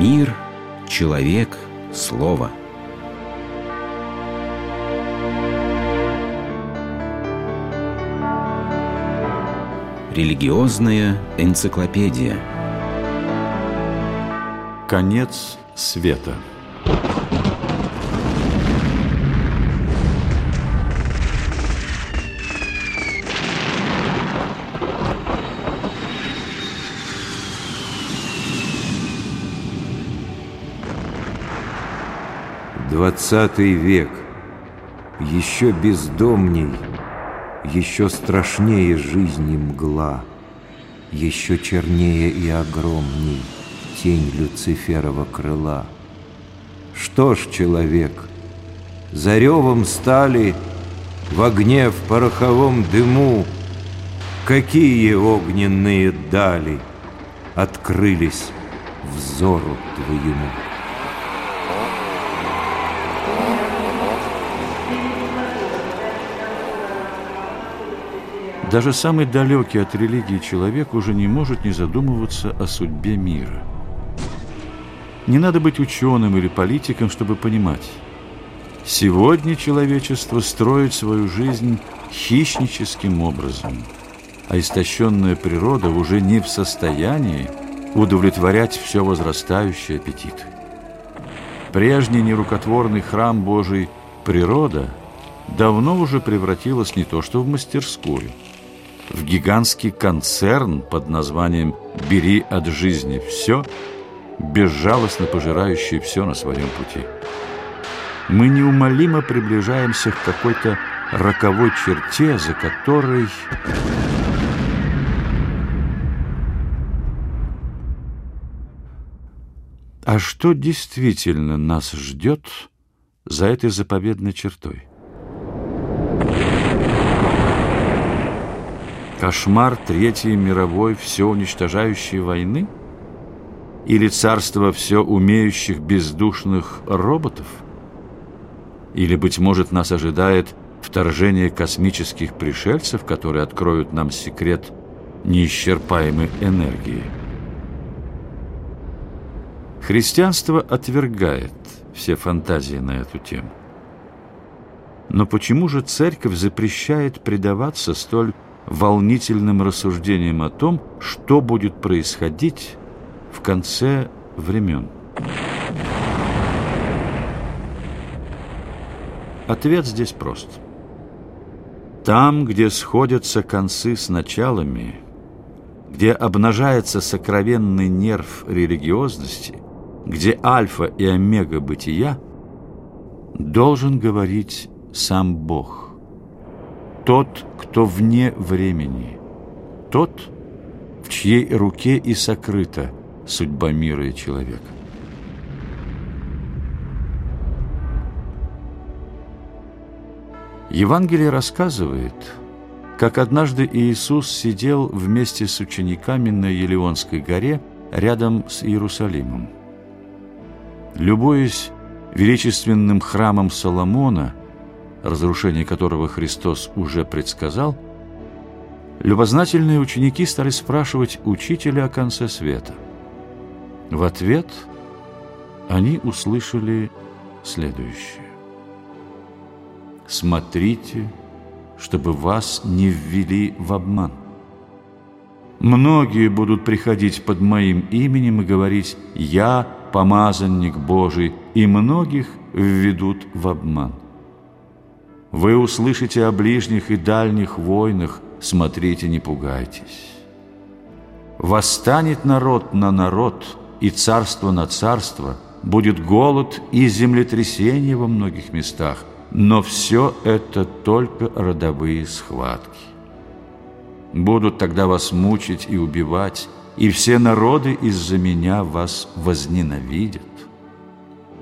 Мир, человек, слово. Религиозная энциклопедия. Конец света. Двадцатый век. Еще бездомней, еще страшнее жизни мгла, еще чернее и огромней тень Люциферова крыла. Что ж, человек, за ревом стали в огне, в пороховом дыму, какие огненные дали открылись взору твоему. Даже самый далекий от религии человек уже не может не задумываться о судьбе мира. Не надо быть ученым или политиком, чтобы понимать. Сегодня человечество строит свою жизнь хищническим образом, а истощенная природа уже не в состоянии удовлетворять все возрастающий аппетит. Прежний нерукотворный храм Божий природа давно уже превратилась не то что в мастерскую – в гигантский концерн под названием «Бери от жизни все», безжалостно пожирающий все на своем пути. Мы неумолимо приближаемся к какой-то роковой черте, за которой... А что действительно нас ждет за этой заповедной чертой? Кошмар Третьей мировой все уничтожающей войны? Или царство все умеющих бездушных роботов? Или, быть может, нас ожидает вторжение космических пришельцев, которые откроют нам секрет неисчерпаемой энергии? Христианство отвергает все фантазии на эту тему. Но почему же церковь запрещает предаваться столь волнительным рассуждением о том, что будет происходить в конце времен. Ответ здесь прост. Там, где сходятся концы с началами, где обнажается сокровенный нерв религиозности, где альфа и омега бытия, должен говорить сам Бог – тот, кто вне времени, тот, в чьей руке и сокрыта судьба мира и человека. Евангелие рассказывает, как однажды Иисус сидел вместе с учениками на Елеонской горе рядом с Иерусалимом. Любуясь величественным храмом Соломона – разрушение которого Христос уже предсказал, любознательные ученики стали спрашивать учителя о конце света. В ответ они услышали следующее. «Смотрите, чтобы вас не ввели в обман. Многие будут приходить под моим именем и говорить «Я помазанник Божий», и многих введут в обман. Вы услышите о ближних и дальних войнах, смотрите, не пугайтесь. Восстанет народ на народ, и царство на царство, будет голод и землетрясение во многих местах, но все это только родовые схватки. Будут тогда вас мучить и убивать, и все народы из-за меня вас возненавидят.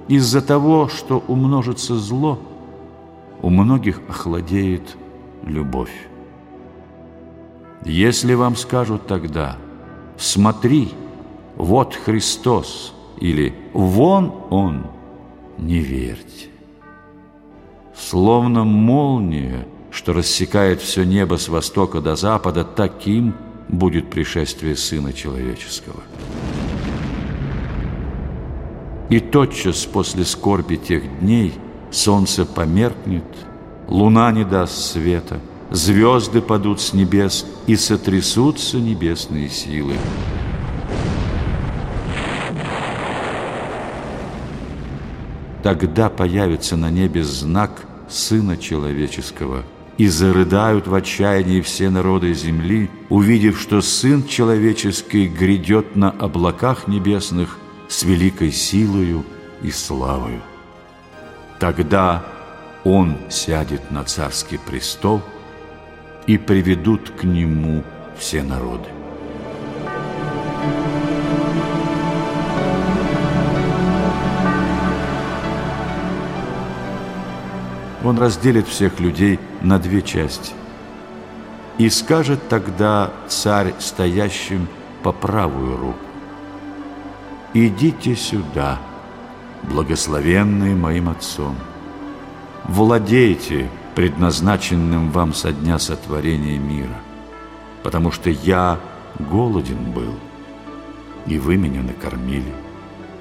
Из-за того, что умножится зло – у многих охладеет любовь. Если вам скажут тогда «Смотри, вот Христос» или «Вон Он», не верьте. Словно молния, что рассекает все небо с востока до запада, таким будет пришествие Сына Человеческого. И тотчас после скорби тех дней солнце померкнет, луна не даст света, звезды падут с небес, и сотрясутся небесные силы. Тогда появится на небе знак Сына Человеческого, и зарыдают в отчаянии все народы земли, увидев, что Сын Человеческий грядет на облаках небесных с великой силою и славою. Тогда Он сядет на царский престол, и приведут к Нему все народы. Он разделит всех людей на две части. И скажет тогда царь стоящим по правую руку, «Идите сюда, благословенные моим Отцом, владейте предназначенным вам со дня сотворения мира, потому что я голоден был, и вы меня накормили,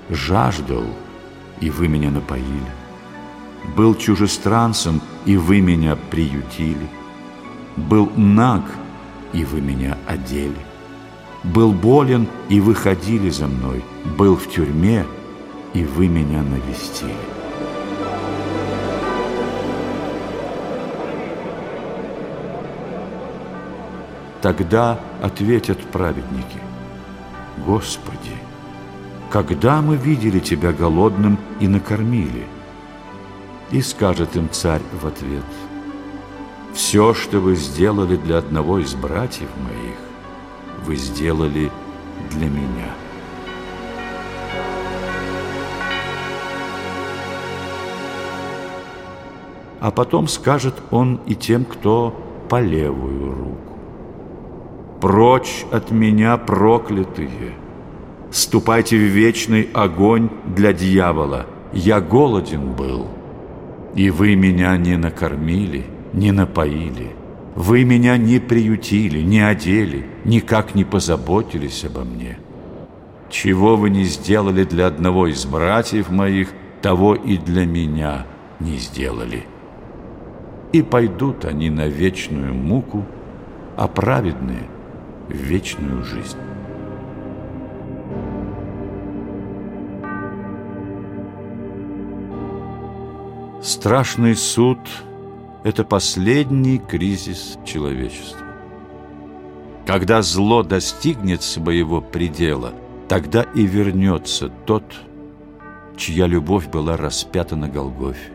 жаждал, и вы меня напоили, был чужестранцем, и вы меня приютили, был наг, и вы меня одели, был болен, и вы ходили за мной, был в тюрьме, и вы меня навестили. Тогда ответят праведники, Господи, когда мы видели Тебя голодным и накормили – и скажет им царь в ответ, «Все, что вы сделали для одного из братьев моих, вы сделали для меня». А потом скажет он и тем, кто по левую руку. «Прочь от меня, проклятые! Ступайте в вечный огонь для дьявола! Я голоден был» И вы меня не накормили, не напоили. Вы меня не приютили, не одели, никак не позаботились обо мне. Чего вы не сделали для одного из братьев моих, того и для меня не сделали. И пойдут они на вечную муку, а праведные — в вечную жизнь. Страшный суд – это последний кризис человечества. Когда зло достигнет своего предела, тогда и вернется тот, чья любовь была распята на Голгофе.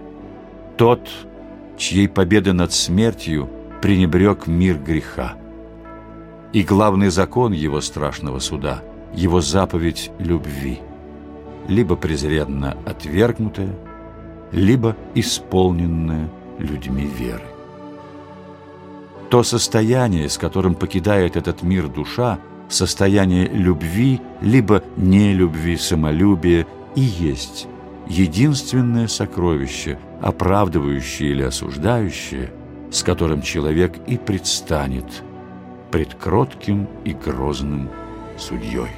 Тот, чьей победы над смертью пренебрег мир греха. И главный закон его страшного суда – его заповедь любви, либо презренно отвергнутая – либо исполненное людьми веры. То состояние, с которым покидает этот мир душа, состояние любви, либо нелюбви, самолюбия, и есть единственное сокровище, оправдывающее или осуждающее, с которым человек и предстанет пред кротким и грозным судьей.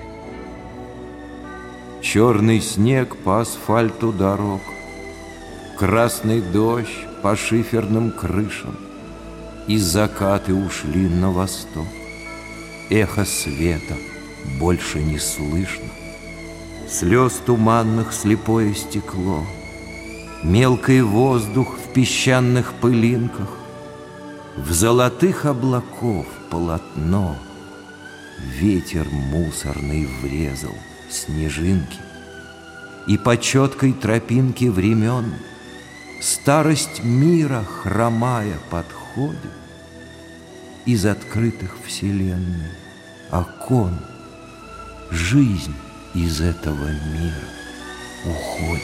Черный снег по асфальту дорог – Красный дождь по шиферным крышам, И закаты ушли на восток. Эхо света больше не слышно, Слез туманных слепое стекло, Мелкий воздух в песчаных пылинках, В золотых облаков полотно. Ветер мусорный врезал снежинки, И по четкой тропинке времен — Старость мира, хромая, подходит Из открытых вселенной окон. Жизнь из этого мира уходит.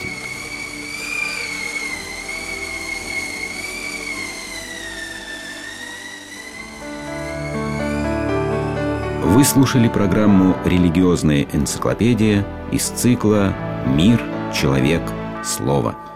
Вы слушали программу «Религиозная энциклопедия» из цикла «Мир, человек, слово».